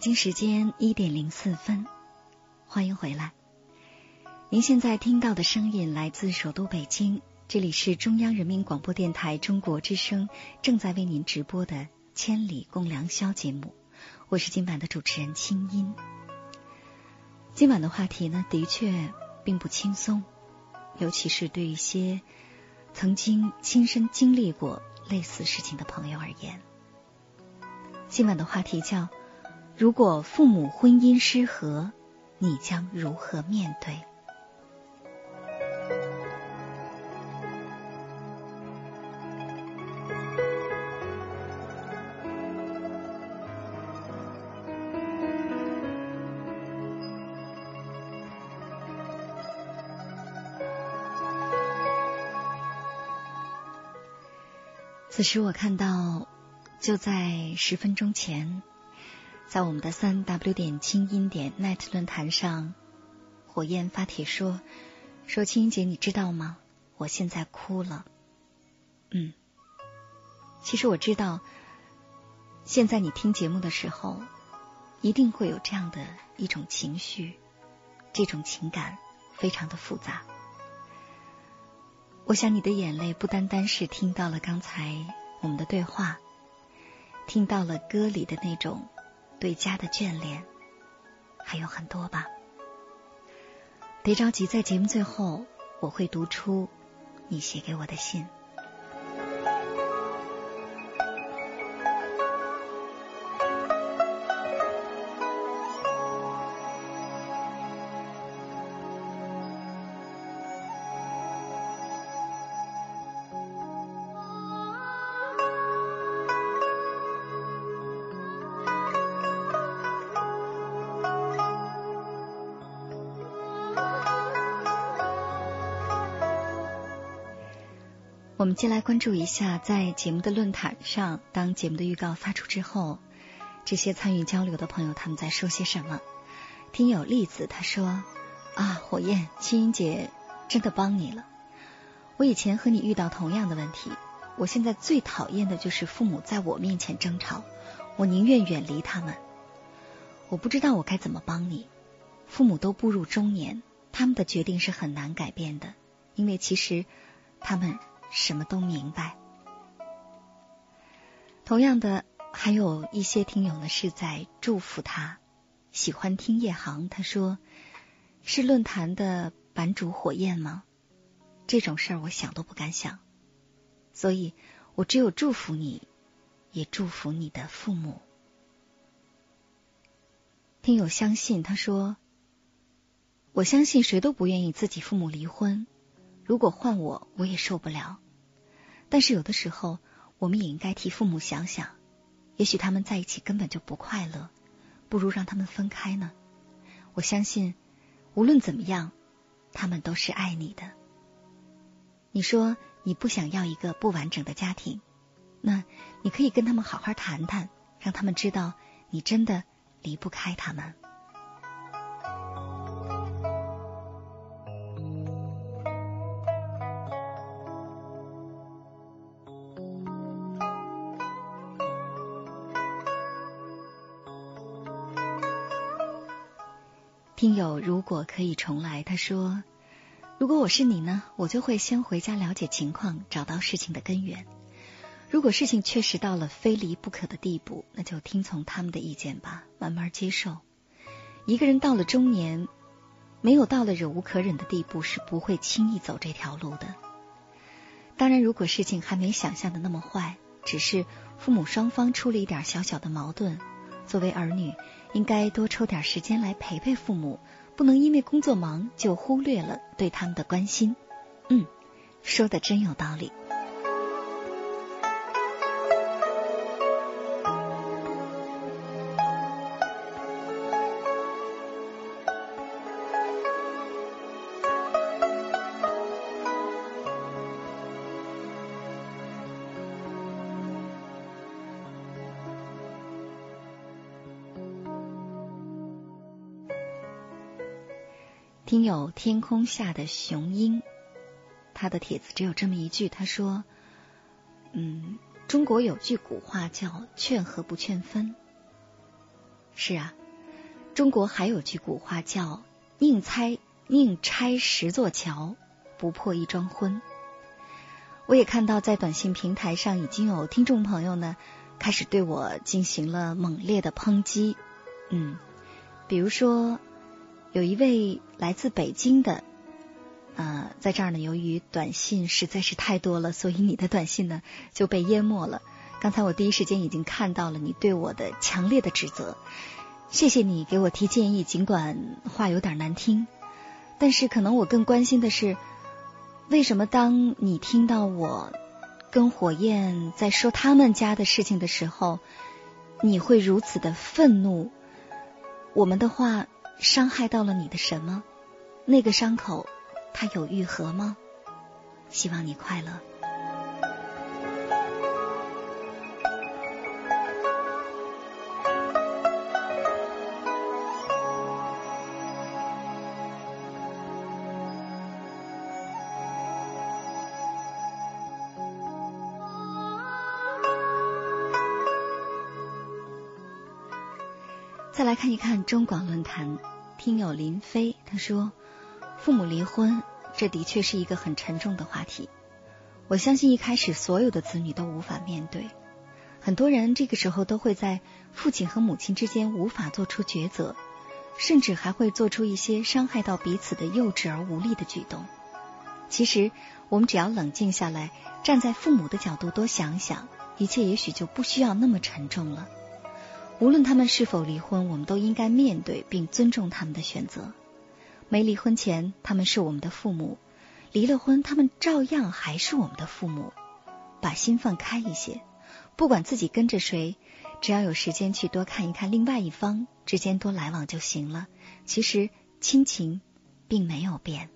北京时间一点零四分，欢迎回来。您现在听到的声音来自首都北京，这里是中央人民广播电台中国之声正在为您直播的《千里共良宵》节目，我是今晚的主持人清音。今晚的话题呢，的确并不轻松，尤其是对一些曾经亲身经历过类似事情的朋友而言。今晚的话题叫。如果父母婚姻失和，你将如何面对？此时我看到，就在十分钟前。在我们的三 w 点清音点 net 论坛上，火焰发帖说：“说青音姐，你知道吗？我现在哭了。”嗯，其实我知道，现在你听节目的时候，一定会有这样的一种情绪，这种情感非常的复杂。我想你的眼泪不单单是听到了刚才我们的对话，听到了歌里的那种。对家的眷恋还有很多吧，别着急，在节目最后我会读出你写给我的信。我们先来关注一下，在节目的论坛上，当节目的预告发出之后，这些参与交流的朋友他们在说些什么？听友栗子他说：“啊，火焰青音姐真的帮你了。我以前和你遇到同样的问题，我现在最讨厌的就是父母在我面前争吵，我宁愿远离他们。我不知道我该怎么帮你。父母都步入中年，他们的决定是很难改变的，因为其实他们。”什么都明白。同样的，还有一些听友呢是在祝福他。喜欢听夜航，他说是论坛的版主火焰吗？这种事儿我想都不敢想，所以我只有祝福你，也祝福你的父母。听友相信，他说我相信谁都不愿意自己父母离婚。如果换我，我也受不了。但是有的时候，我们也应该替父母想想，也许他们在一起根本就不快乐，不如让他们分开呢。我相信，无论怎么样，他们都是爱你的。你说你不想要一个不完整的家庭，那你可以跟他们好好谈谈，让他们知道你真的离不开他们。听友如果可以重来，他说：“如果我是你呢，我就会先回家了解情况，找到事情的根源。如果事情确实到了非离不可的地步，那就听从他们的意见吧，慢慢接受。一个人到了中年，没有到了忍无可忍的地步，是不会轻易走这条路的。当然，如果事情还没想象的那么坏，只是父母双方出了一点小小的矛盾，作为儿女。”应该多抽点时间来陪陪父母，不能因为工作忙就忽略了对他们的关心。嗯，说的真有道理。有天空下的雄鹰，他的帖子只有这么一句，他说：“嗯，中国有句古话叫‘劝和不劝分’。是啊，中国还有句古话叫‘宁拆宁拆十座桥，不破一桩婚’。”我也看到在短信平台上已经有听众朋友呢开始对我进行了猛烈的抨击，嗯，比如说。有一位来自北京的，呃，在这儿呢，由于短信实在是太多了，所以你的短信呢就被淹没了。刚才我第一时间已经看到了你对我的强烈的指责，谢谢你给我提建议，尽管话有点难听，但是可能我更关心的是，为什么当你听到我跟火焰在说他们家的事情的时候，你会如此的愤怒？我们的话。伤害到了你的什么？那个伤口，它有愈合吗？希望你快乐。再来看一看中广论坛。听友林飞他说：“父母离婚，这的确是一个很沉重的话题。我相信一开始所有的子女都无法面对，很多人这个时候都会在父亲和母亲之间无法做出抉择，甚至还会做出一些伤害到彼此的幼稚而无力的举动。其实，我们只要冷静下来，站在父母的角度多想想，一切也许就不需要那么沉重了。”无论他们是否离婚，我们都应该面对并尊重他们的选择。没离婚前，他们是我们的父母；离了婚，他们照样还是我们的父母。把心放开一些，不管自己跟着谁，只要有时间去多看一看另外一方，之间多来往就行了。其实亲情并没有变。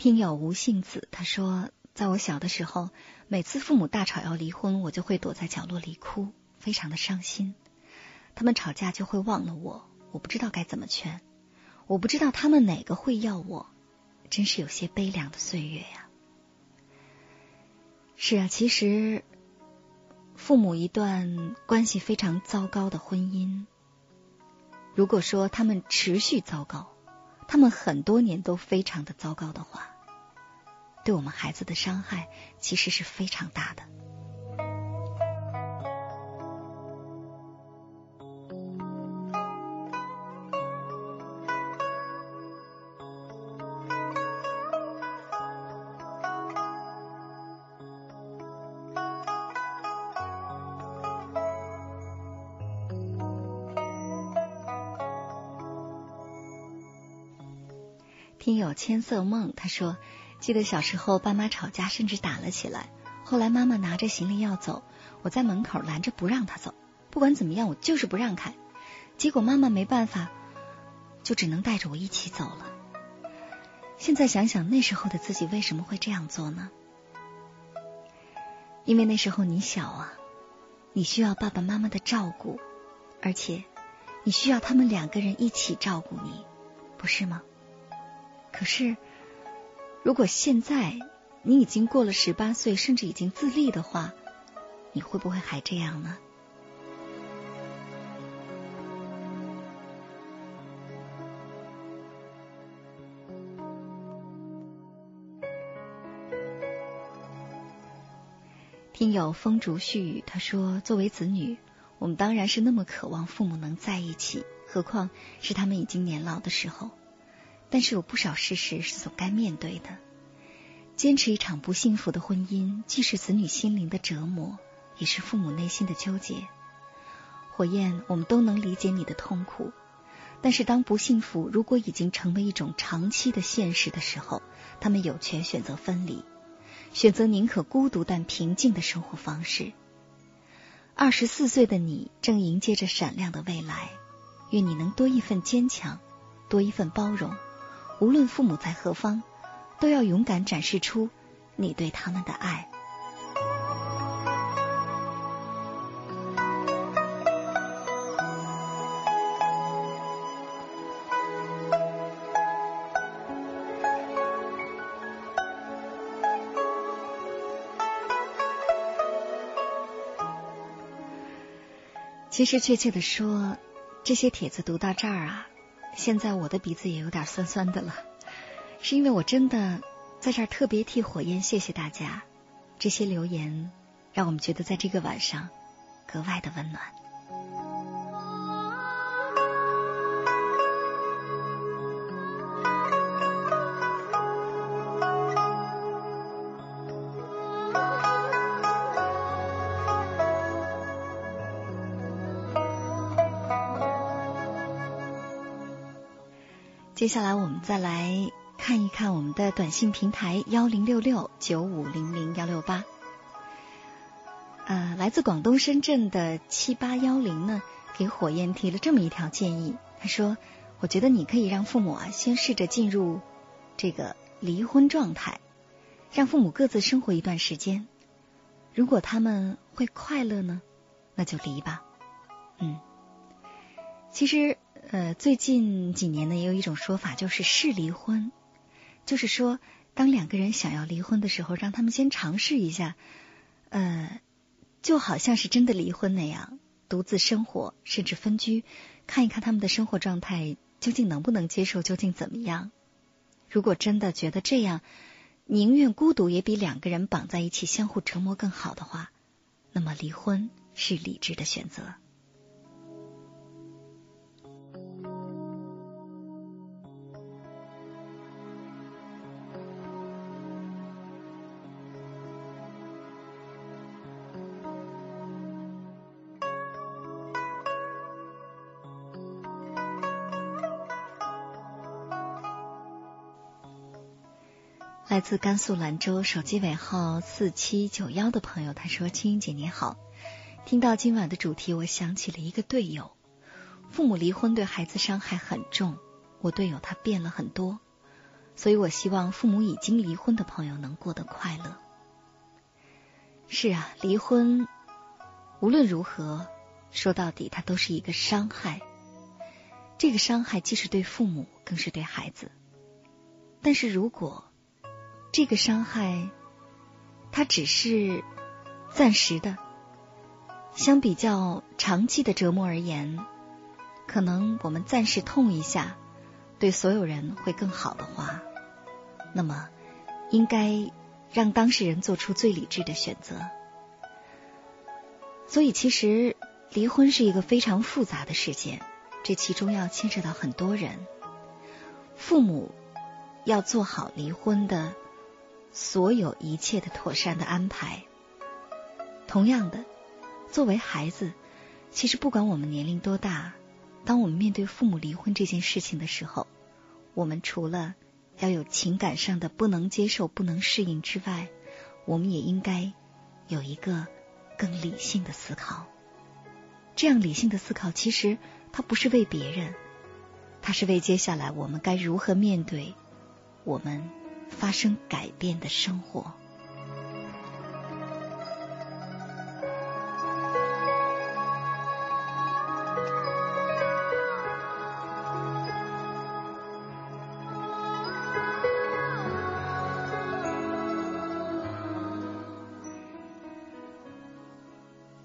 听友吴杏子他说，在我小的时候，每次父母大吵要离婚，我就会躲在角落里哭，非常的伤心。他们吵架就会忘了我，我不知道该怎么劝，我不知道他们哪个会要我，真是有些悲凉的岁月呀。是啊，其实父母一段关系非常糟糕的婚姻，如果说他们持续糟糕。他们很多年都非常的糟糕的话，对我们孩子的伤害其实是非常大的。友千色梦，他说：“记得小时候爸妈吵架，甚至打了起来。后来妈妈拿着行李要走，我在门口拦着不让他走。不管怎么样，我就是不让开。结果妈妈没办法，就只能带着我一起走了。现在想想，那时候的自己为什么会这样做呢？因为那时候你小啊，你需要爸爸妈妈的照顾，而且你需要他们两个人一起照顾你，不是吗？”可是，如果现在你已经过了十八岁，甚至已经自立的话，你会不会还这样呢？听友风烛絮语，他说：“作为子女，我们当然是那么渴望父母能在一起，何况是他们已经年老的时候。但是有不少事实是总该面对的。坚持一场不幸福的婚姻，既是子女心灵的折磨，也是父母内心的纠结。火焰，我们都能理解你的痛苦，但是当不幸福如果已经成为一种长期的现实的时候，他们有权选择分离。”选择宁可孤独但平静的生活方式。二十四岁的你正迎接着闪亮的未来，愿你能多一份坚强，多一份包容。无论父母在何方，都要勇敢展示出你对他们的爱。其实，确切的说，这些帖子读到这儿啊，现在我的鼻子也有点酸酸的了，是因为我真的在这儿特别替火焰谢谢大家，这些留言让我们觉得在这个晚上格外的温暖。接下来我们再来看一看我们的短信平台幺零六六九五零零幺六八，呃，来自广东深圳的七八幺零呢，给火焰提了这么一条建议。他说：“我觉得你可以让父母啊，先试着进入这个离婚状态，让父母各自生活一段时间。如果他们会快乐呢，那就离吧。”嗯，其实。呃，最近几年呢，也有一种说法，就是试离婚，就是说，当两个人想要离婚的时候，让他们先尝试一下，呃，就好像是真的离婚那样，独自生活，甚至分居，看一看他们的生活状态究竟能不能接受，究竟怎么样。如果真的觉得这样，宁愿孤独也比两个人绑在一起相互折磨更好的话，那么离婚是理智的选择。来自甘肃兰州，手机尾号四七九幺的朋友，他说：“青音姐你好，听到今晚的主题，我想起了一个队友。父母离婚对孩子伤害很重，我队友他变了很多，所以我希望父母已经离婚的朋友能过得快乐。是啊，离婚无论如何说到底，它都是一个伤害。这个伤害既是对父母，更是对孩子。但是如果……这个伤害，它只是暂时的。相比较长期的折磨而言，可能我们暂时痛一下，对所有人会更好的话，那么应该让当事人做出最理智的选择。所以，其实离婚是一个非常复杂的事件，这其中要牵扯到很多人。父母要做好离婚的。所有一切的妥善的安排。同样的，作为孩子，其实不管我们年龄多大，当我们面对父母离婚这件事情的时候，我们除了要有情感上的不能接受、不能适应之外，我们也应该有一个更理性的思考。这样理性的思考，其实它不是为别人，它是为接下来我们该如何面对我们。发生改变的生活。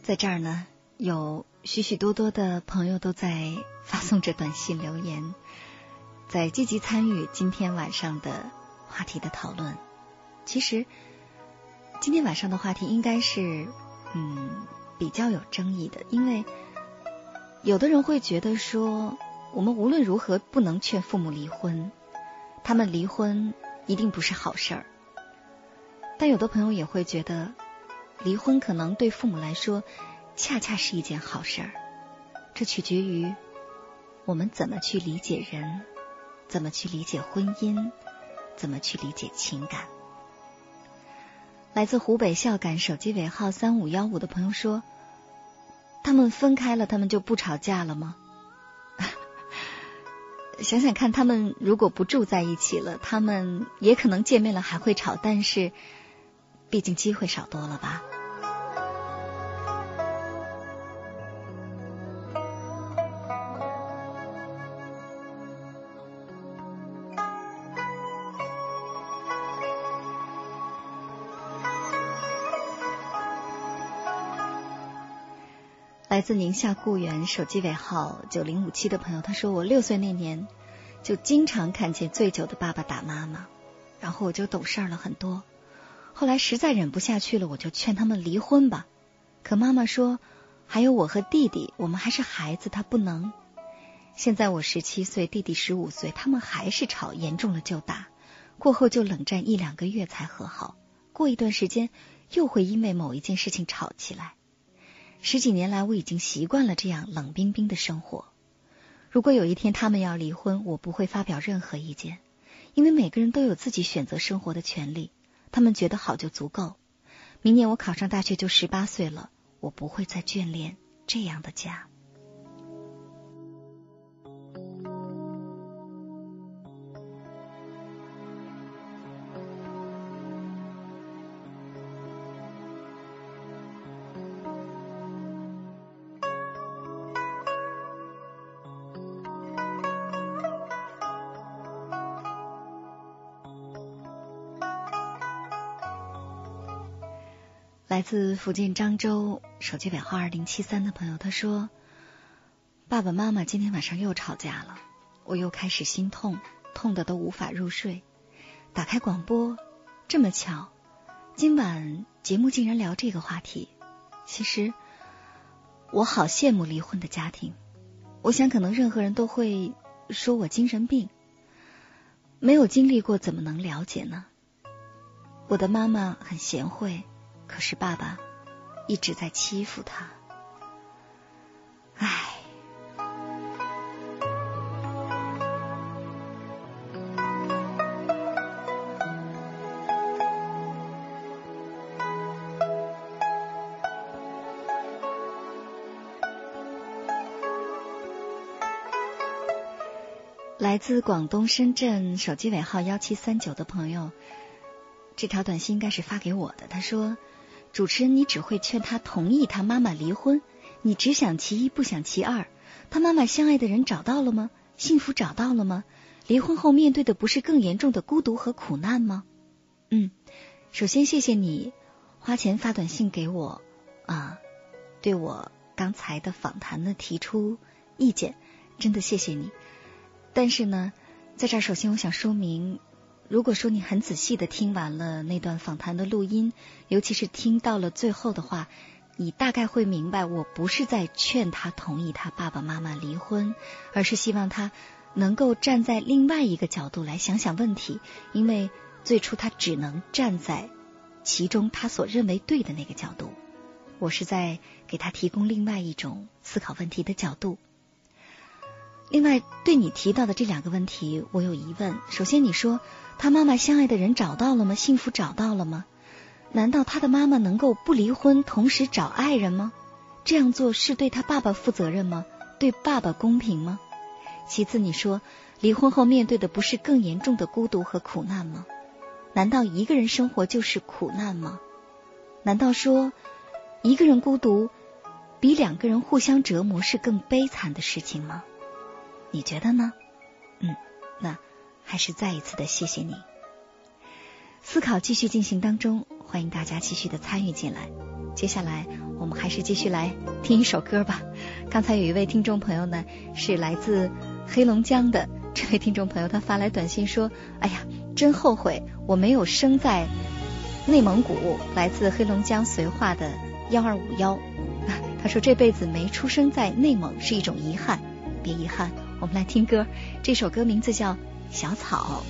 在这儿呢有许许多多的朋友都在发送着短信留言在积极参与今天晚上的话题的讨论。其实，今天晚上的话题应该是嗯比较有争议的，因为有的人会觉得说，我们无论如何不能劝父母离婚，他们离婚一定不是好事儿。但有的朋友也会觉得。离婚可能对父母来说，恰恰是一件好事儿。这取决于我们怎么去理解人，怎么去理解婚姻，怎么去理解情感。来自湖北孝感手机尾号三五幺五的朋友说：“他们分开了，他们就不吵架了吗？” 想想看，他们如果不住在一起了，他们也可能见面了还会吵，但是。毕竟机会少多了吧。来自宁夏固原手机尾号九零五七的朋友，他说：“我六岁那年就经常看见醉酒的爸爸打妈妈，然后我就懂事了很多。”后来实在忍不下去了，我就劝他们离婚吧。可妈妈说，还有我和弟弟，我们还是孩子，他不能。现在我十七岁，弟弟十五岁，他们还是吵，严重了就打，过后就冷战一两个月才和好。过一段时间又会因为某一件事情吵起来。十几年来，我已经习惯了这样冷冰冰的生活。如果有一天他们要离婚，我不会发表任何意见，因为每个人都有自己选择生活的权利。他们觉得好就足够。明年我考上大学就十八岁了，我不会再眷恋这样的家。自福建漳州手机尾号二零七三的朋友，他说：“爸爸妈妈今天晚上又吵架了，我又开始心痛，痛的都无法入睡。打开广播，这么巧，今晚节目竟然聊这个话题。其实我好羡慕离婚的家庭。我想，可能任何人都会说我精神病，没有经历过怎么能了解呢？我的妈妈很贤惠。”可是爸爸一直在欺负他，唉。来自广东深圳手机尾号幺七三九的朋友，这条短信应该是发给我的。他说。主持人，你只会劝他同意他妈妈离婚，你只想其一不想其二。他妈妈相爱的人找到了吗？幸福找到了吗？离婚后面对的不是更严重的孤独和苦难吗？嗯，首先谢谢你花钱发短信给我啊，对我刚才的访谈呢提出意见，真的谢谢你。但是呢，在这儿首先我想说明。如果说你很仔细的听完了那段访谈的录音，尤其是听到了最后的话，你大概会明白，我不是在劝他同意他爸爸妈妈离婚，而是希望他能够站在另外一个角度来想想问题，因为最初他只能站在其中他所认为对的那个角度，我是在给他提供另外一种思考问题的角度。另外，对你提到的这两个问题，我有疑问。首先，你说他妈妈相爱的人找到了吗？幸福找到了吗？难道他的妈妈能够不离婚，同时找爱人吗？这样做是对他爸爸负责任吗？对爸爸公平吗？其次，你说离婚后面对的不是更严重的孤独和苦难吗？难道一个人生活就是苦难吗？难道说一个人孤独比两个人互相折磨是更悲惨的事情吗？你觉得呢？嗯，那还是再一次的谢谢你。思考继续进行当中，欢迎大家继续的参与进来。接下来我们还是继续来听一首歌吧。刚才有一位听众朋友呢，是来自黑龙江的这位听众朋友，他发来短信说：“哎呀，真后悔我没有生在内蒙古。”来自黑龙江绥化的幺二五幺，他说这辈子没出生在内蒙是一种遗憾，别遗憾。我们来听歌，这首歌名字叫《小草》。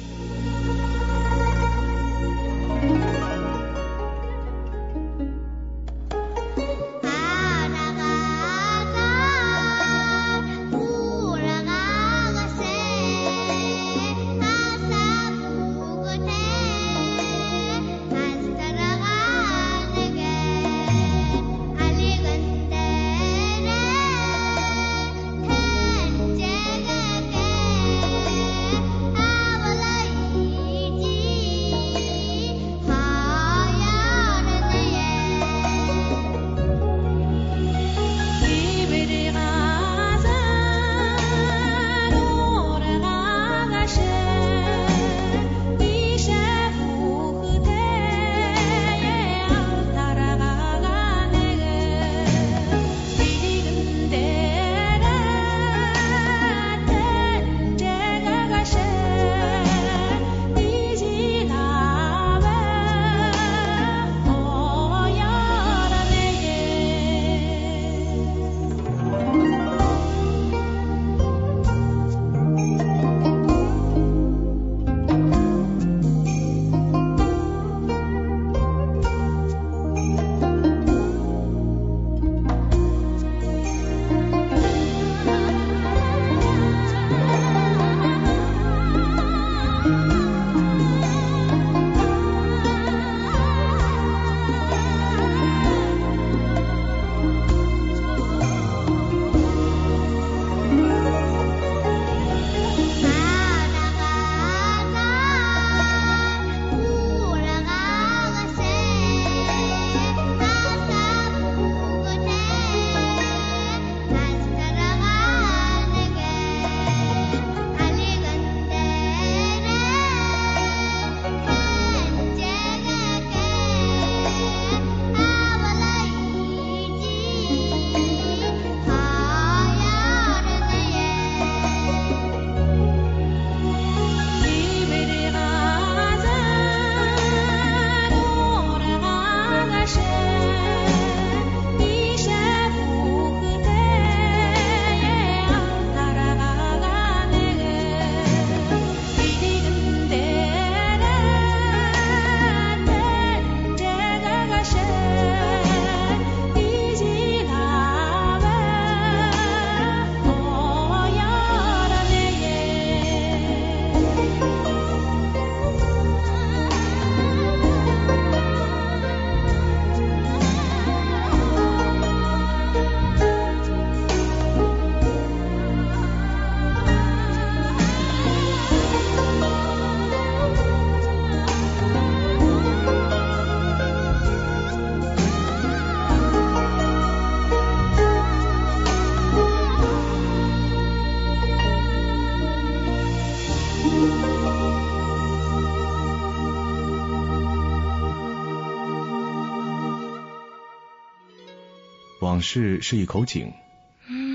往事是一口井，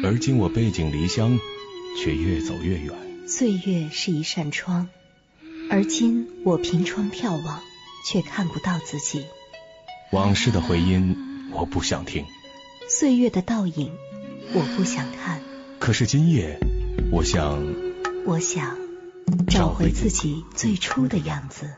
而今我背井离乡，却越走越远。岁月是一扇窗，而今我凭窗眺望，却看不到自己。往事的回音，我不想听；岁月的倒影，我不想看。可是今夜，我想，我想找回自己最初的样子。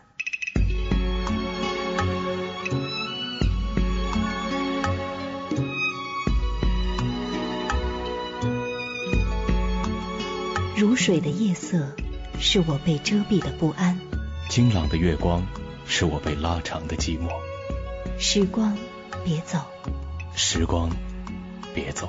如水的夜色，是我被遮蔽的不安；清朗的月光，是我被拉长的寂寞。时光，别走；时光，别走。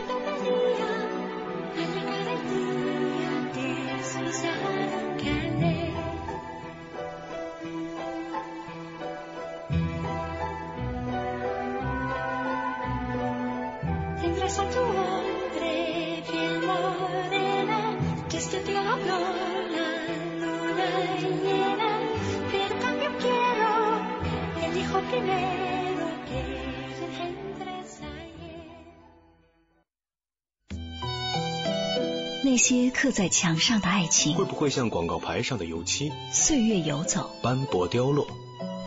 那些刻在墙上的爱情，会不会像广告牌上的油漆？岁月游走，斑驳凋落。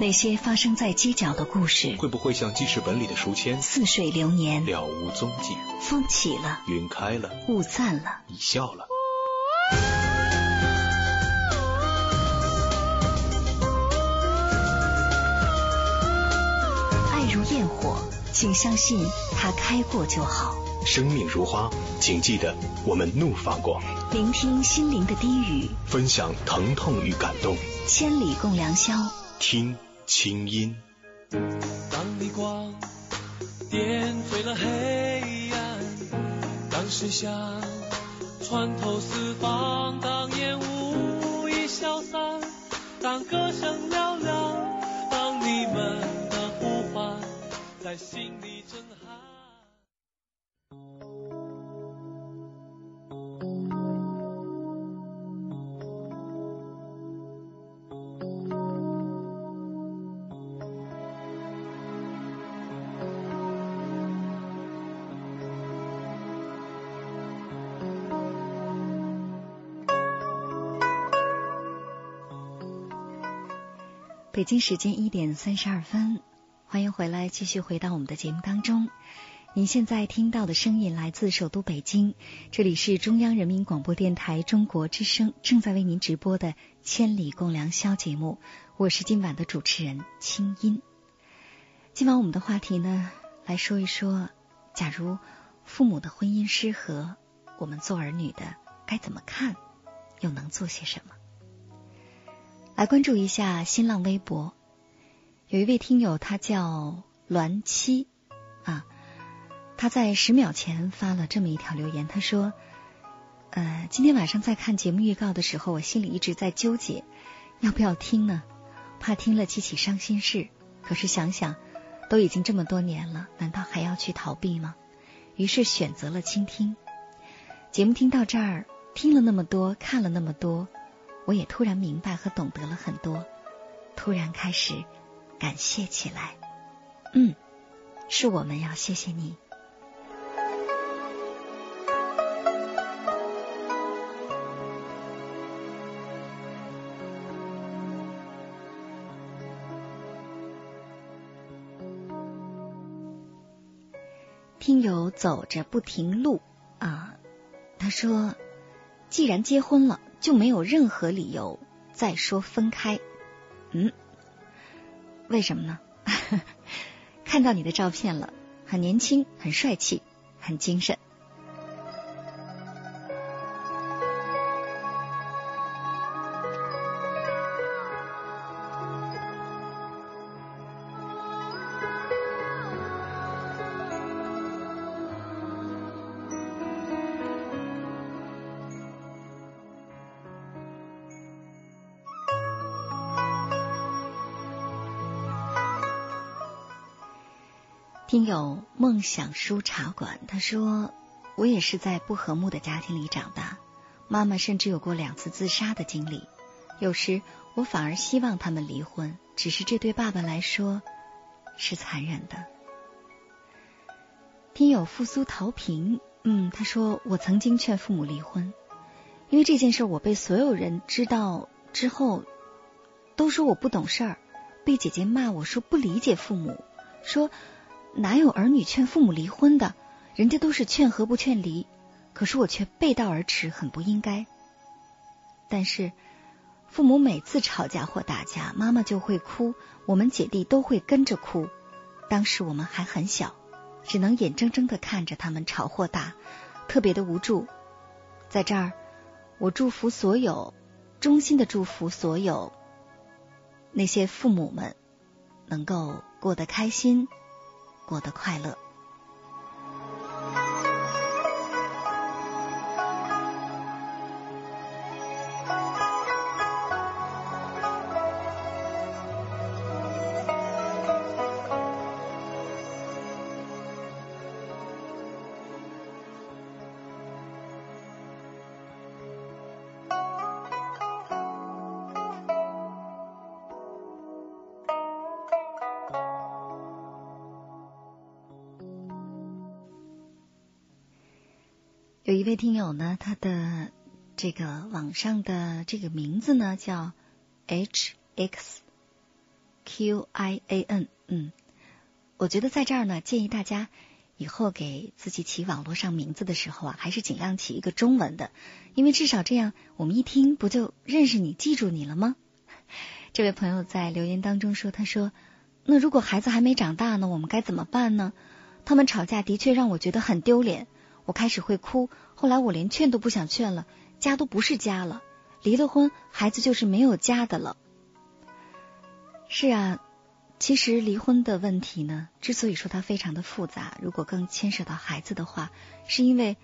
那些发生在街角的故事，会不会像记事本里的书签？似水流年，了无踪迹。风起了，云开了，雾散了，你笑了。爱如焰火，请相信它开过就好。生命如花，请记得我们怒放过。聆听心灵的低语，分享疼痛与感动。千里共良宵，听清音。当逆光点缀了黑暗，当声响穿透四方，当烟雾已消散，当歌声嘹亮，当你们的呼唤在心里震撼。北京时间一点三十二分，欢迎回来，继续回到我们的节目当中。您现在听到的声音来自首都北京，这里是中央人民广播电台中国之声正在为您直播的《千里共良宵》节目，我是今晚的主持人清音。今晚我们的话题呢，来说一说，假如父母的婚姻失和，我们做儿女的该怎么看，又能做些什么？来关注一下新浪微博，有一位听友，他叫栾七啊，他在十秒前发了这么一条留言，他说：“呃，今天晚上在看节目预告的时候，我心里一直在纠结要不要听呢，怕听了激起伤心事。可是想想，都已经这么多年了，难道还要去逃避吗？于是选择了倾听。节目听到这儿，听了那么多，看了那么多。”我也突然明白和懂得了很多，突然开始感谢起来。嗯，是我们要谢谢你。听友走着不停路啊，他说：“既然结婚了。”就没有任何理由再说分开，嗯，为什么呢？看到你的照片了，很年轻，很帅气，很精神。听友梦想书茶馆，他说：“我也是在不和睦的家庭里长大，妈妈甚至有过两次自杀的经历。有时我反而希望他们离婚，只是这对爸爸来说是残忍的。”听友复苏陶平，嗯，他说：“我曾经劝父母离婚，因为这件事我被所有人知道之后，都说我不懂事儿，被姐姐骂我说不理解父母，说。”哪有儿女劝父母离婚的？人家都是劝和不劝离，可是我却背道而驰，很不应该。但是父母每次吵架或打架，妈妈就会哭，我们姐弟都会跟着哭。当时我们还很小，只能眼睁睁的看着他们吵或打，特别的无助。在这儿，我祝福所有，衷心的祝福所有那些父母们，能够过得开心，过得快乐。有一位听友呢，他的这个网上的这个名字呢叫 H X Q I A N，嗯，我觉得在这儿呢，建议大家以后给自己起网络上名字的时候啊，还是尽量起一个中文的，因为至少这样我们一听不就认识你、记住你了吗？这位朋友在留言当中说，他说：“那如果孩子还没长大呢，我们该怎么办呢？他们吵架的确让我觉得很丢脸。”我开始会哭，后来我连劝都不想劝了，家都不是家了，离了婚，孩子就是没有家的了。是啊，其实离婚的问题呢，之所以说它非常的复杂，如果更牵涉到孩子的话，是因为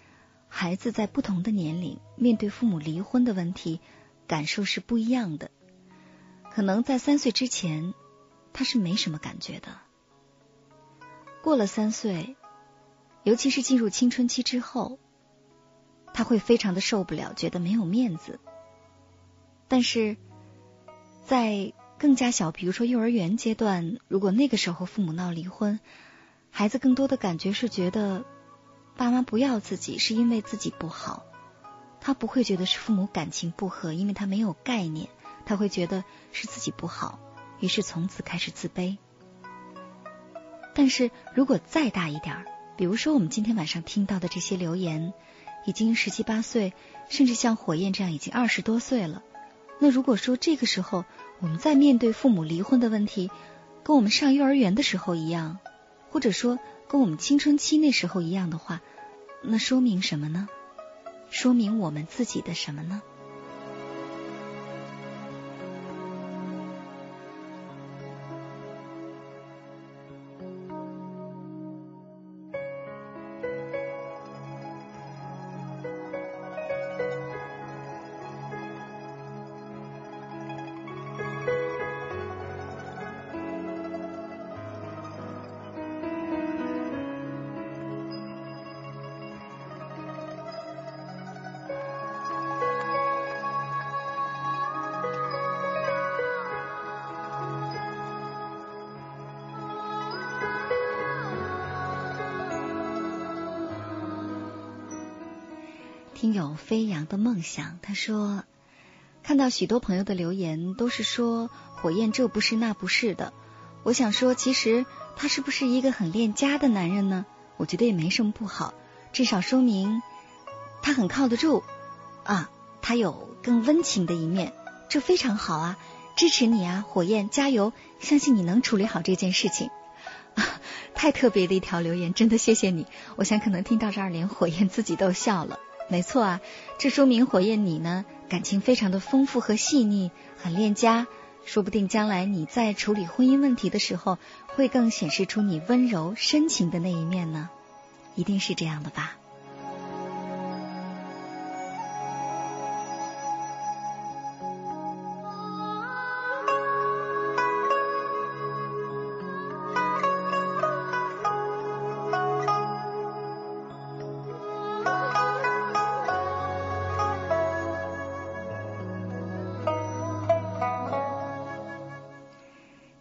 孩子在不同的年龄面对父母离婚的问题，感受是不一样的。可能在三岁之前，他是没什么感觉的，过了三岁。尤其是进入青春期之后，他会非常的受不了，觉得没有面子。但是在更加小，比如说幼儿园阶段，如果那个时候父母闹离婚，孩子更多的感觉是觉得爸妈不要自己是因为自己不好，他不会觉得是父母感情不和，因为他没有概念，他会觉得是自己不好，于是从此开始自卑。但是如果再大一点儿，比如说，我们今天晚上听到的这些留言，已经十七八岁，甚至像火焰这样已经二十多岁了。那如果说这个时候我们在面对父母离婚的问题，跟我们上幼儿园的时候一样，或者说跟我们青春期那时候一样的话，那说明什么呢？说明我们自己的什么呢？听有飞扬的梦想，他说看到许多朋友的留言都是说火焰这不是那不是的。我想说，其实他是不是一个很恋家的男人呢？我觉得也没什么不好，至少说明他很靠得住啊，他有更温情的一面，这非常好啊，支持你啊，火焰加油，相信你能处理好这件事情。太特别的一条留言，真的谢谢你。我想可能听到这儿，连火焰自己都笑了。没错啊，这说明火焰你呢感情非常的丰富和细腻，很恋家。说不定将来你在处理婚姻问题的时候，会更显示出你温柔深情的那一面呢，一定是这样的吧。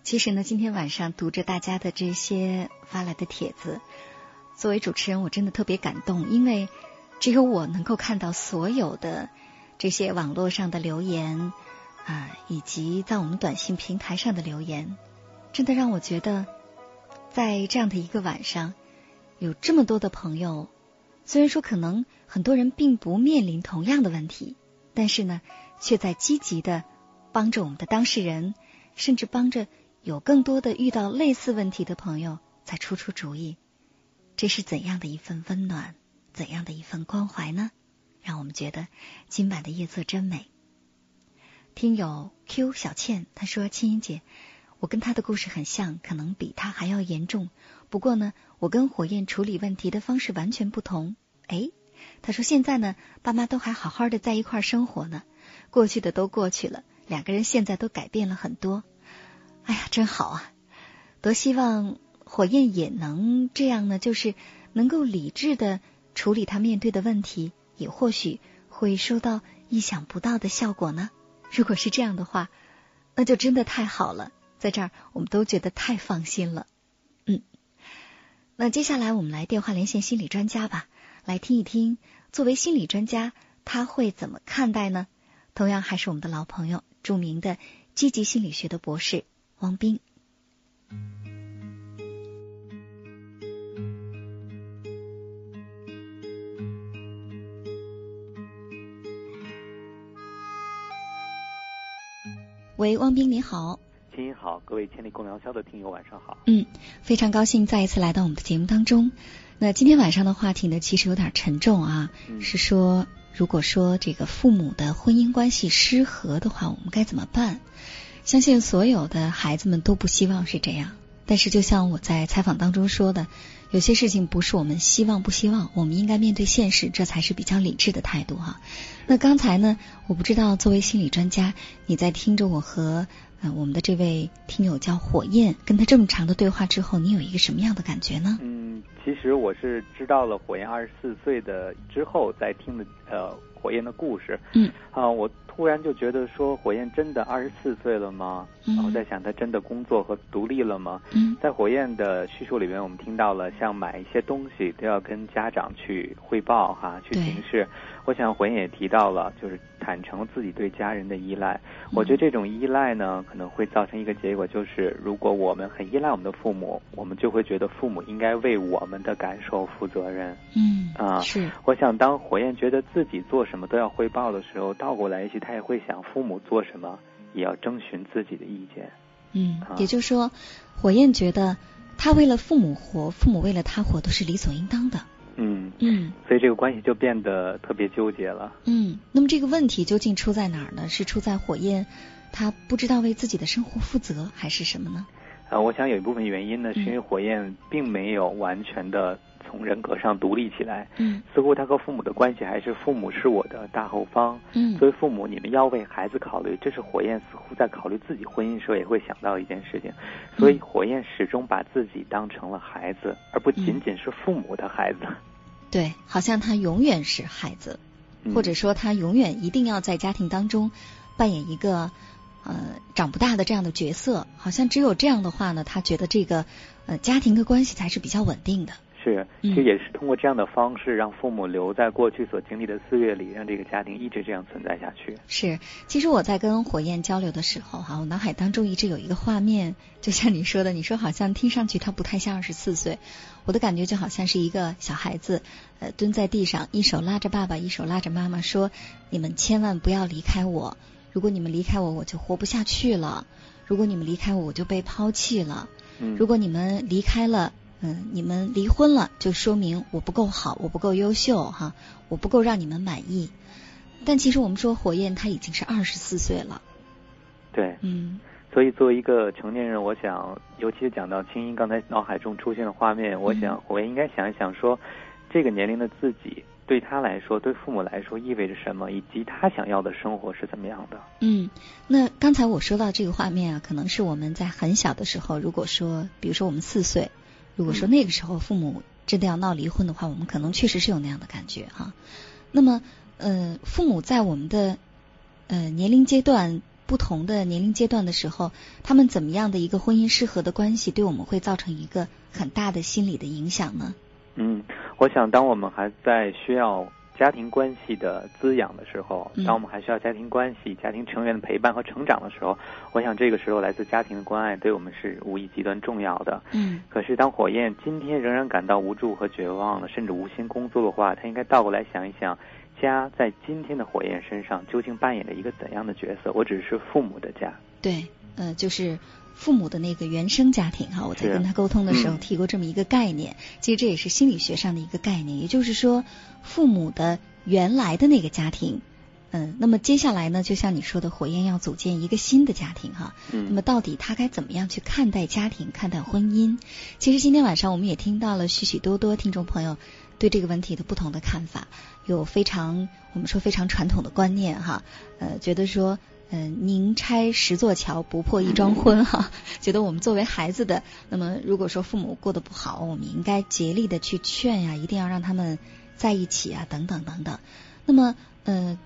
其实呢，今天晚上读着大家的这些发来的帖子，作为主持人，我真的特别感动，因为只有我能够看到所有的这些网络上的留言啊，以及在我们短信平台上的留言，真的让我觉得，在这样的一个晚上，有这么多的朋友，虽然说可能很多人并不面临同样的问题，但是呢，却在积极的帮着我们的当事人，甚至帮着有更多的遇到类似问题的朋友再出出主意。这是怎样的一份温暖，怎样的一份关怀呢？让我们觉得今晚的夜色真美。听友 Q 小倩她说：“青音姐，我跟她的故事很像，可能比她还要严重。不过呢，我跟火焰处理问题的方式完全不同。”哎，她说现在呢，爸妈都还好好的在一块生活呢，过去的都过去了，两个人现在都改变了很多。哎呀，真好啊！多希望。火焰也能这样呢，就是能够理智的处理他面对的问题，也或许会收到意想不到的效果呢。如果是这样的话，那就真的太好了，在这儿我们都觉得太放心了。嗯，那接下来我们来电话连线心理专家吧，来听一听作为心理专家他会怎么看待呢？同样还是我们的老朋友，著名的积极心理学的博士王斌。喂，汪斌，你好。亲音好，各位千里共良宵的听友，晚上好。嗯，非常高兴再一次来到我们的节目当中。那今天晚上的话题呢，其实有点沉重啊，是说如果说这个父母的婚姻关系失和的话，我们该怎么办？相信所有的孩子们都不希望是这样。但是就像我在采访当中说的。有些事情不是我们希望不希望，我们应该面对现实，这才是比较理智的态度哈。那刚才呢，我不知道作为心理专家，你在听着我和呃我们的这位听友叫火焰跟他这么长的对话之后，你有一个什么样的感觉呢？嗯，其实我是知道了火焰二十四岁的之后，在听的呃火焰的故事。嗯啊，我。突然就觉得说，火焰真的二十四岁了吗？然后在想，他真的工作和独立了吗？在火焰的叙述里面，我们听到了像买一些东西都要跟家长去汇报哈，去巡视。我想火焰也提到了，就是坦诚自己对家人的依赖。我觉得这种依赖呢，可能会造成一个结果，就是如果我们很依赖我们的父母，我们就会觉得父母应该为我们的感受负责任。嗯啊，是。我想当火焰觉得自己做什么都要汇报的时候，倒过来一些，他也会想父母做什么也要征询自己的意见。嗯，也就是说，火焰觉得他为了父母活，父母为了他活都是理所应当的。嗯嗯，所以这个关系就变得特别纠结了。嗯，那么这个问题究竟出在哪儿呢？是出在火焰他不知道为自己的生活负责，还是什么呢？啊，我想有一部分原因呢，是因为火焰并没有完全的从人格上独立起来。嗯，似乎他和父母的关系还是父母是我的大后方。嗯，作为父母，你们要为孩子考虑，这是火焰似乎在考虑自己婚姻时候也会想到一件事情。所以火焰始终把自己当成了孩子，而不仅仅是父母的孩子。对，好像他永远是孩子，或者说他永远一定要在家庭当中扮演一个呃长不大的这样的角色。好像只有这样的话呢，他觉得这个呃家庭的关系才是比较稳定的。是，其实也是通过这样的方式，让父母留在过去所经历的岁月里，让这个家庭一直这样存在下去。是，其实我在跟火焰交流的时候，哈，我脑海当中一直有一个画面，就像你说的，你说好像听上去他不太像二十四岁，我的感觉就好像是一个小孩子，呃，蹲在地上，一手拉着爸爸，一手拉着妈妈，说：“你们千万不要离开我，如果你们离开我，我就活不下去了；如果你们离开我，我就被抛弃了；如果你们离开了。”嗯，你们离婚了，就说明我不够好，我不够优秀哈，我不够让你们满意。但其实我们说火焰他已经是二十四岁了，对，嗯，所以作为一个成年人，我想，尤其是讲到青音刚才脑海中出现的画面，我想火焰应该想一想，说这个年龄的自己对他来说，对父母来说意味着什么，以及他想要的生活是怎么样的。嗯，那刚才我说到这个画面啊，可能是我们在很小的时候，如果说，比如说我们四岁。如果说那个时候父母真的要闹离婚的话，我们可能确实是有那样的感觉哈。那么，呃，父母在我们的呃年龄阶段不同的年龄阶段的时候，他们怎么样的一个婚姻适合的关系，对我们会造成一个很大的心理的影响呢？嗯，我想当我们还在需要。家庭关系的滋养的时候，当我们还需要家庭关系、家庭成员的陪伴和成长的时候，我想这个时候来自家庭的关爱对我们是无疑极端重要的。嗯。可是当火焰今天仍然感到无助和绝望了，甚至无心工作的话，他应该倒过来想一想，家在今天的火焰身上究竟扮演了一个怎样的角色？我只是父母的家。对，呃，就是父母的那个原生家庭哈。我在跟他沟通的时候提过这么一个概念，其实这也是心理学上的一个概念，也就是说，父母的原来的那个家庭。嗯，那么接下来呢，就像你说的，火焰要组建一个新的家庭哈。嗯。那么到底他该怎么样去看待家庭、看待婚姻？其实今天晚上我们也听到了许许多多听众朋友对这个问题的不同的看法，有非常我们说非常传统的观念哈，呃，觉得说，嗯，宁拆十座桥，不破一桩婚哈。觉得我们作为孩子的，那么如果说父母过得不好，我们应该竭力的去劝呀，一定要让他们在一起啊，等等等等。那么，呃。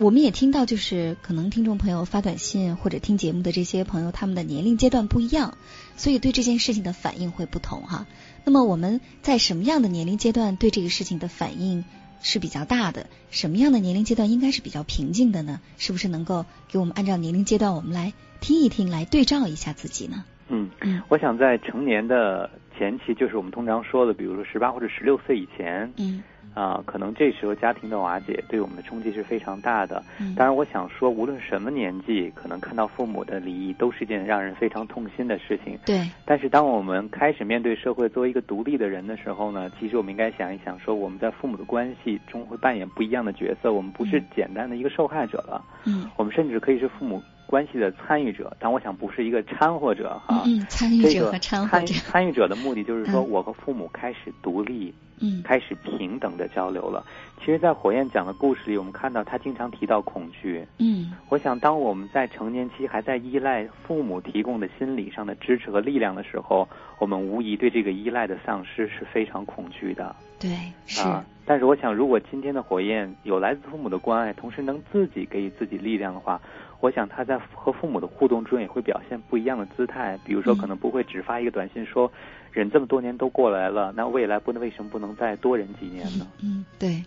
我们也听到，就是可能听众朋友发短信或者听节目的这些朋友，他们的年龄阶段不一样，所以对这件事情的反应会不同哈。那么我们在什么样的年龄阶段对这个事情的反应是比较大的？什么样的年龄阶段应该是比较平静的呢？是不是能够给我们按照年龄阶段，我们来听一听，来对照一下自己呢？嗯嗯，我想在成年的前期，就是我们通常说的，比如说十八或者十六岁以前，嗯。啊，可能这时候家庭的瓦解对我们的冲击是非常大的。嗯，当然，我想说，无论什么年纪，可能看到父母的离异都是一件让人非常痛心的事情。对。但是，当我们开始面对社会，作为一个独立的人的时候呢，其实我们应该想一想，说我们在父母的关系中会扮演不一样的角色。我们不是简单的一个受害者了。嗯。我们甚至可以是父母关系的参与者，但我想不是一个掺和者哈。嗯，参与者和掺和者。参与者的目的就是说，我和父母开始独立。嗯，开始平等的交流了。其实，在火焰讲的故事里，我们看到他经常提到恐惧。嗯，我想，当我们在成年期还在依赖父母提供的心理上的支持和力量的时候，我们无疑对这个依赖的丧失是非常恐惧的。对，是。但是，我想，如果今天的火焰有来自父母的关爱，同时能自己给予自己力量的话，我想他在和父母的互动中也会表现不一样的姿态。比如说，可能不会只发一个短信说。忍这么多年都过来了，那未来不能为什么不能再多忍几年呢？嗯，对，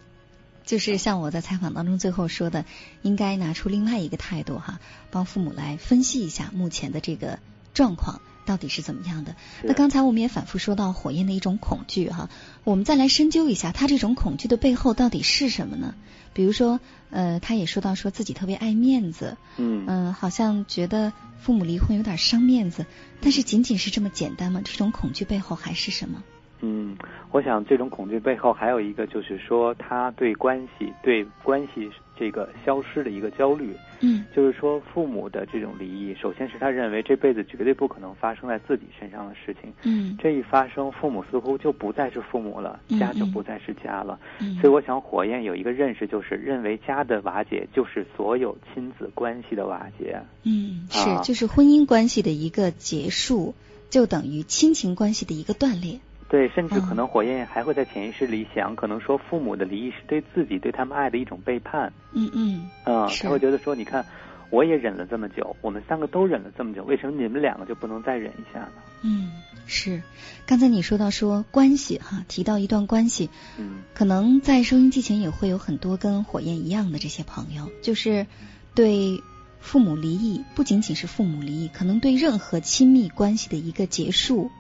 就是像我在采访当中最后说的，应该拿出另外一个态度哈，帮父母来分析一下目前的这个状况到底是怎么样的。那刚才我们也反复说到火焰的一种恐惧哈，我们再来深究一下，他这种恐惧的背后到底是什么呢？比如说，呃，他也说到说自己特别爱面子，嗯，嗯，好像觉得。父母离婚有点伤面子，但是仅仅是这么简单吗？这种恐惧背后还是什么？嗯，我想这种恐惧背后还有一个，就是说他对关系、对关系这个消失的一个焦虑。嗯，就是说父母的这种离异，首先是他认为这辈子绝对不可能发生在自己身上的事情。嗯，这一发生，父母似乎就不再是父母了，家就不再是家了。嗯，所以我想火焰有一个认识，就是认为家的瓦解就是所有亲子关系的瓦解。嗯，是，就是婚姻关系的一个结束，就等于亲情关系的一个断裂。对，甚至可能火焰还会在潜意识里想，可能说父母的离异是对自己对他们爱的一种背叛。嗯嗯，啊，他会觉得说，你看，我也忍了这么久，我们三个都忍了这么久，为什么你们两个就不能再忍一下呢？嗯，是。刚才你说到说关系哈，提到一段关系，嗯，可能在收音机前也会有很多跟火焰一样的这些朋友，就是对父母离异，不仅仅是父母离异，可能对任何亲密关系的一个结束。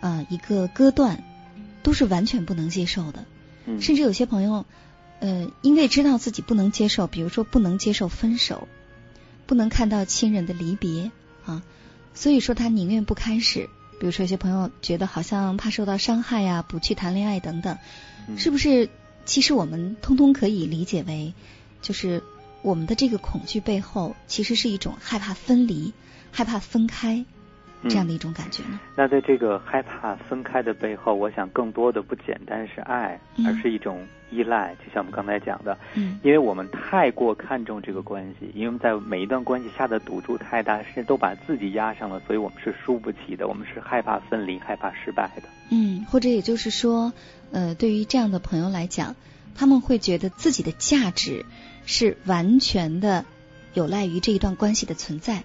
啊，一个割断都是完全不能接受的，甚至有些朋友，呃，因为知道自己不能接受，比如说不能接受分手，不能看到亲人的离别啊，所以说他宁愿不开始。比如说，有些朋友觉得好像怕受到伤害呀，不去谈恋爱等等，是不是？其实我们通通可以理解为，就是我们的这个恐惧背后，其实是一种害怕分离、害怕分开。这样的一种感觉呢？那在这个害怕分开的背后，我想更多的不简单是爱，而是一种依赖。就像我们刚才讲的，嗯，因为我们太过看重这个关系，因为在每一段关系下的赌注太大，甚至都把自己压上了，所以我们是输不起的，我们是害怕分离、害怕失败的。嗯，或者也就是说，呃，对于这样的朋友来讲，他们会觉得自己的价值是完全的有赖于这一段关系的存在。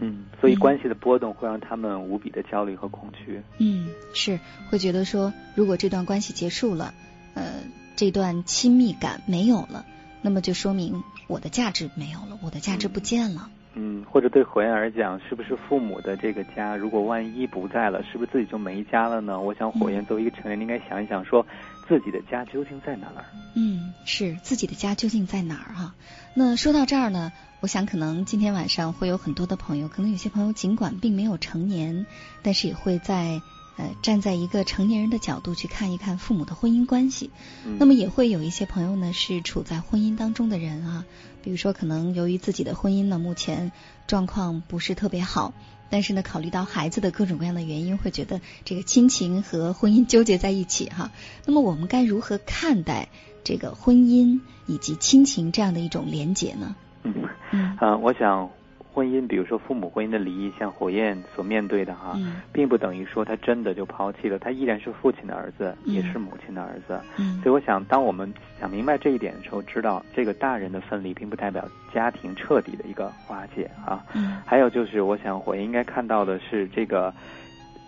嗯，所以关系的波动会让他们无比的焦虑和恐惧。嗯，是会觉得说，如果这段关系结束了，呃，这段亲密感没有了，那么就说明我的价值没有了，我的价值不见了。嗯，或者对火焰而讲，是不是父母的这个家，如果万一不在了，是不是自己就没家了呢？我想火焰作为一个成人，应该想一想，说自己的家究竟在哪儿？嗯，是自己的家究竟在哪儿哈？那说到这儿呢，我想可能今天晚上会有很多的朋友，可能有些朋友尽管并没有成年，但是也会在呃站在一个成年人的角度去看一看父母的婚姻关系。那么也会有一些朋友呢是处在婚姻当中的人啊，比如说可能由于自己的婚姻呢目前状况不是特别好。但是呢，考虑到孩子的各种各样的原因，会觉得这个亲情和婚姻纠结在一起哈。那么我们该如何看待这个婚姻以及亲情这样的一种连结呢？嗯嗯啊，我想。婚姻，比如说父母婚姻的离异，像火焰所面对的哈，并不等于说他真的就抛弃了，他依然是父亲的儿子，也是母亲的儿子。嗯所以我想，当我们想明白这一点的时候，知道这个大人的分离并不代表家庭彻底的一个瓦解啊。嗯还有就是，我想火焰应该看到的是，这个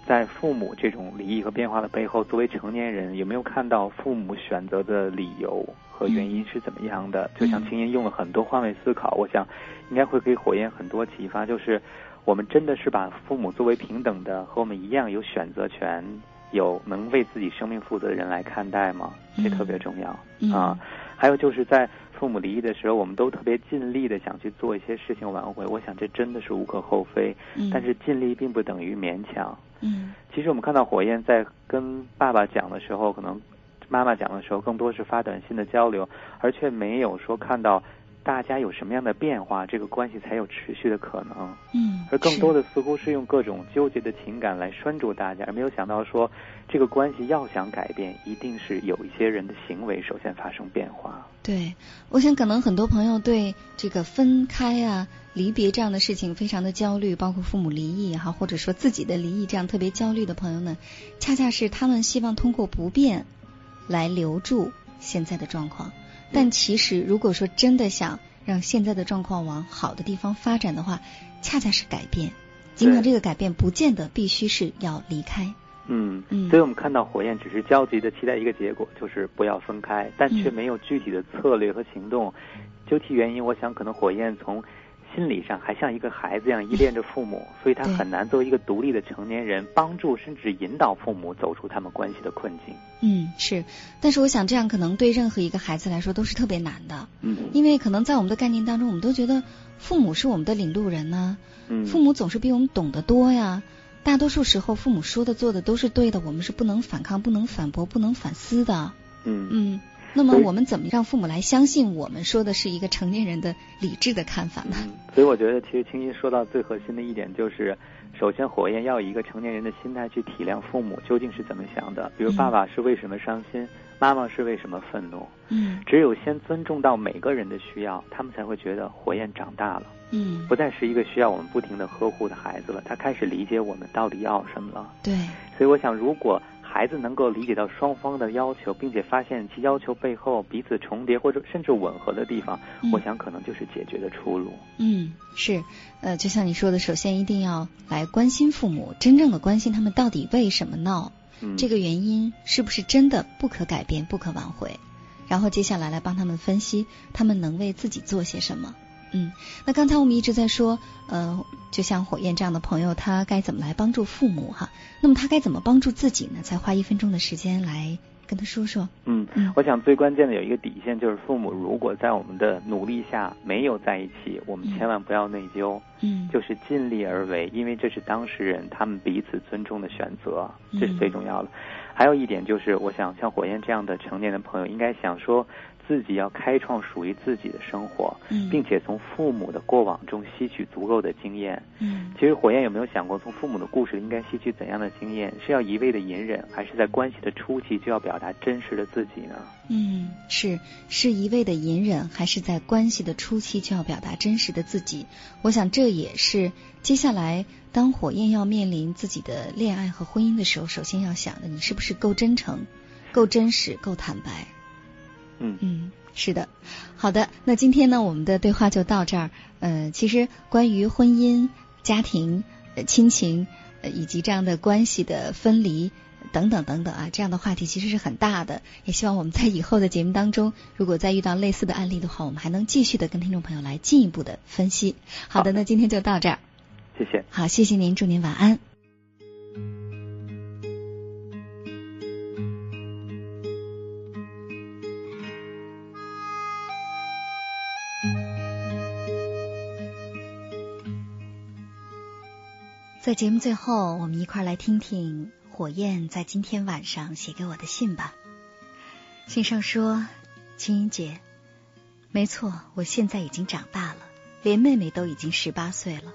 在父母这种离异和变化的背后，作为成年人有没有看到父母选择的理由？和原因是怎么样的？就像青音用了很多换位思考，我想应该会给火焰很多启发。就是我们真的是把父母作为平等的，和我们一样有选择权、有能为自己生命负责的人来看待吗？这特别重要啊！还有就是在父母离异的时候，我们都特别尽力的想去做一些事情挽回。我想这真的是无可厚非。但是尽力并不等于勉强。嗯。其实我们看到火焰在跟爸爸讲的时候，可能。妈妈讲的时候，更多是发短信的交流，而却没有说看到大家有什么样的变化，这个关系才有持续的可能。嗯，而更多的似乎是用各种纠结的情感来拴住大家，而没有想到说这个关系要想改变，一定是有一些人的行为首先发生变化。对，我想可能很多朋友对这个分开啊、离别这样的事情非常的焦虑，包括父母离异哈，或者说自己的离异这样特别焦虑的朋友呢，恰恰是他们希望通过不变。来留住现在的状况，但其实如果说真的想让现在的状况往好的地方发展的话，恰恰是改变。尽管这个改变不见得必须是要离开。嗯嗯。所以我们看到火焰只是焦急的期待一个结果，就是不要分开，但却没有具体的策略和行动。究其原因，我想可能火焰从。心理上还像一个孩子一样依恋着父母，所以他很难作为一个独立的成年人，帮助甚至引导父母走出他们关系的困境。嗯，是，但是我想这样可能对任何一个孩子来说都是特别难的。嗯，因为可能在我们的概念当中，我们都觉得父母是我们的领路人呢。嗯，父母总是比我们懂得多呀。大多数时候，父母说的做的都是对的，我们是不能反抗、不能反驳、不能反思的。嗯嗯。那么我们怎么让父母来相信我们说的是一个成年人的理智的看法呢？所以我觉得，其实青青说到最核心的一点就是，首先火焰要以一个成年人的心态去体谅父母究竟是怎么想的。比如爸爸是为什么伤心，妈妈是为什么愤怒。嗯。只有先尊重到每个人的需要，他们才会觉得火焰长大了。嗯。不再是一个需要我们不停的呵护的孩子了，他开始理解我们到底要什么了。对。所以我想，如果。孩子能够理解到双方的要求，并且发现其要求背后彼此重叠或者甚至吻合的地方，我想可能就是解决的出路。嗯，是，呃，就像你说的，首先一定要来关心父母，真正的关心他们到底为什么闹，这个原因是不是真的不可改变、不可挽回，然后接下来来帮他们分析，他们能为自己做些什么。嗯，那刚才我们一直在说，呃，就像火焰这样的朋友，他该怎么来帮助父母哈？那么他该怎么帮助自己呢？再花一分钟的时间来跟他说说。嗯嗯，我想最关键的有一个底线，就是父母如果在我们的努力下没有在一起，我们千万不要内疚。嗯，就是尽力而为，因为这是当事人他们彼此尊重的选择，这是最重要的。还有一点就是，我想像火焰这样的成年的朋友，应该想说。自己要开创属于自己的生活，并且从父母的过往中吸取足够的经验。嗯，其实火焰有没有想过，从父母的故事应该吸取怎样的经验？是要一味的隐忍，还是在关系的初期就要表达真实的自己呢？嗯，是是一味的隐忍，还是在关系的初期就要表达真实的自己？我想这也是接下来当火焰要面临自己的恋爱和婚姻的时候，首先要想的，你是不是够真诚、够真实、够坦白？嗯嗯，是的，好的，那今天呢，我们的对话就到这儿。呃，其实关于婚姻、家庭、呃亲情呃以及这样的关系的分离等等等等啊，这样的话题其实是很大的。也希望我们在以后的节目当中，如果再遇到类似的案例的话，我们还能继续的跟听众朋友来进一步的分析。好的，那今天就到这儿，谢谢。好，谢谢您，祝您晚安。在节目最后，我们一块来听听火焰在今天晚上写给我的信吧。信上说：“青音姐，没错，我现在已经长大了，连妹妹都已经十八岁了。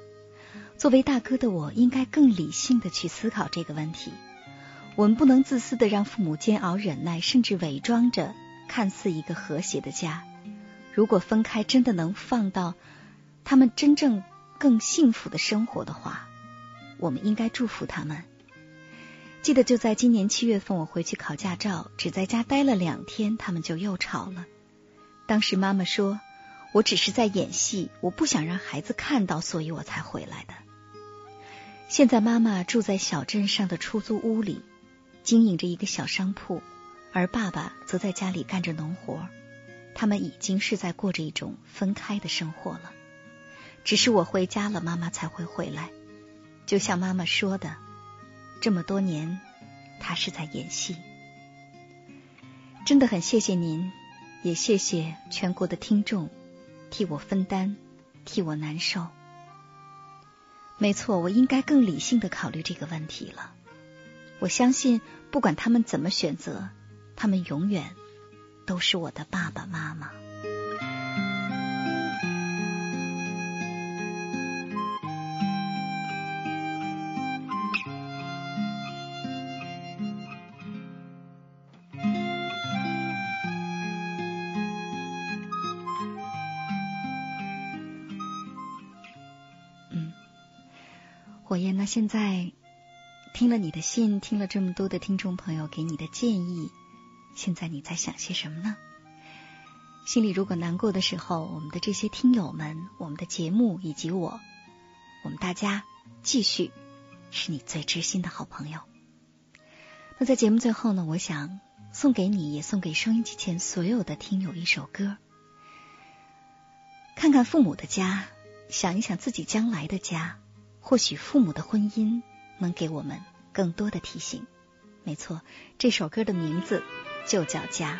作为大哥的我，应该更理性的去思考这个问题。我们不能自私的让父母煎熬、忍耐，甚至伪装着看似一个和谐的家。如果分开真的能放到他们真正更幸福的生活的话。”我们应该祝福他们。记得就在今年七月份，我回去考驾照，只在家待了两天，他们就又吵了。当时妈妈说：“我只是在演戏，我不想让孩子看到，所以我才回来的。”现在妈妈住在小镇上的出租屋里，经营着一个小商铺，而爸爸则在家里干着农活。他们已经是在过着一种分开的生活了。只是我回家了，妈妈才会回来。就像妈妈说的，这么多年，她是在演戏。真的很谢谢您，也谢谢全国的听众，替我分担，替我难受。没错，我应该更理性的考虑这个问题了。我相信，不管他们怎么选择，他们永远都是我的爸爸妈妈。现在听了你的信，听了这么多的听众朋友给你的建议，现在你在想些什么呢？心里如果难过的时候，我们的这些听友们，我们的节目以及我，我们大家继续是你最知心的好朋友。那在节目最后呢，我想送给你，也送给收音机前所有的听友一首歌。看看父母的家，想一想自己将来的家。或许父母的婚姻能给我们更多的提醒。没错，这首歌的名字就叫《家》。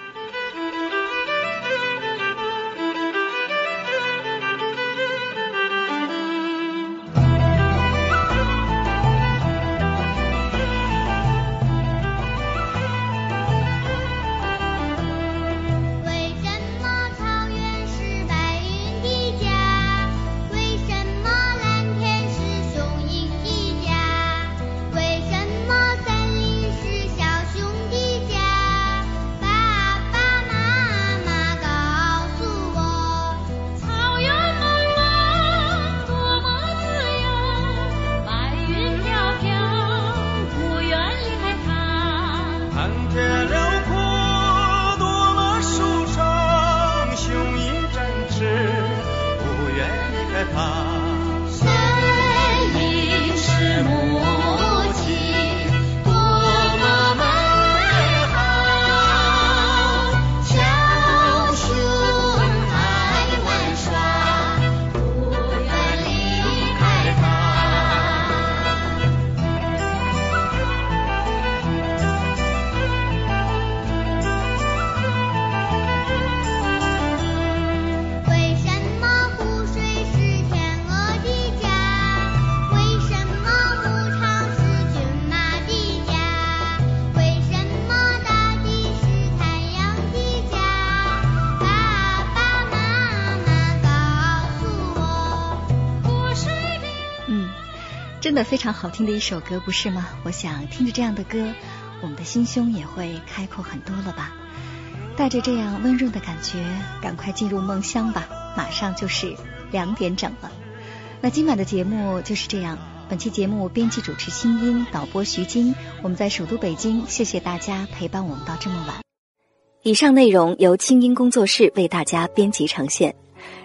真的非常好听的一首歌，不是吗？我想听着这样的歌，我们的心胸也会开阔很多了吧。带着这样温润的感觉，赶快进入梦乡吧。马上就是两点整了。那今晚的节目就是这样。本期节目编辑主持新音，导播徐晶。我们在首都北京，谢谢大家陪伴我们到这么晚。以上内容由清音工作室为大家编辑呈现。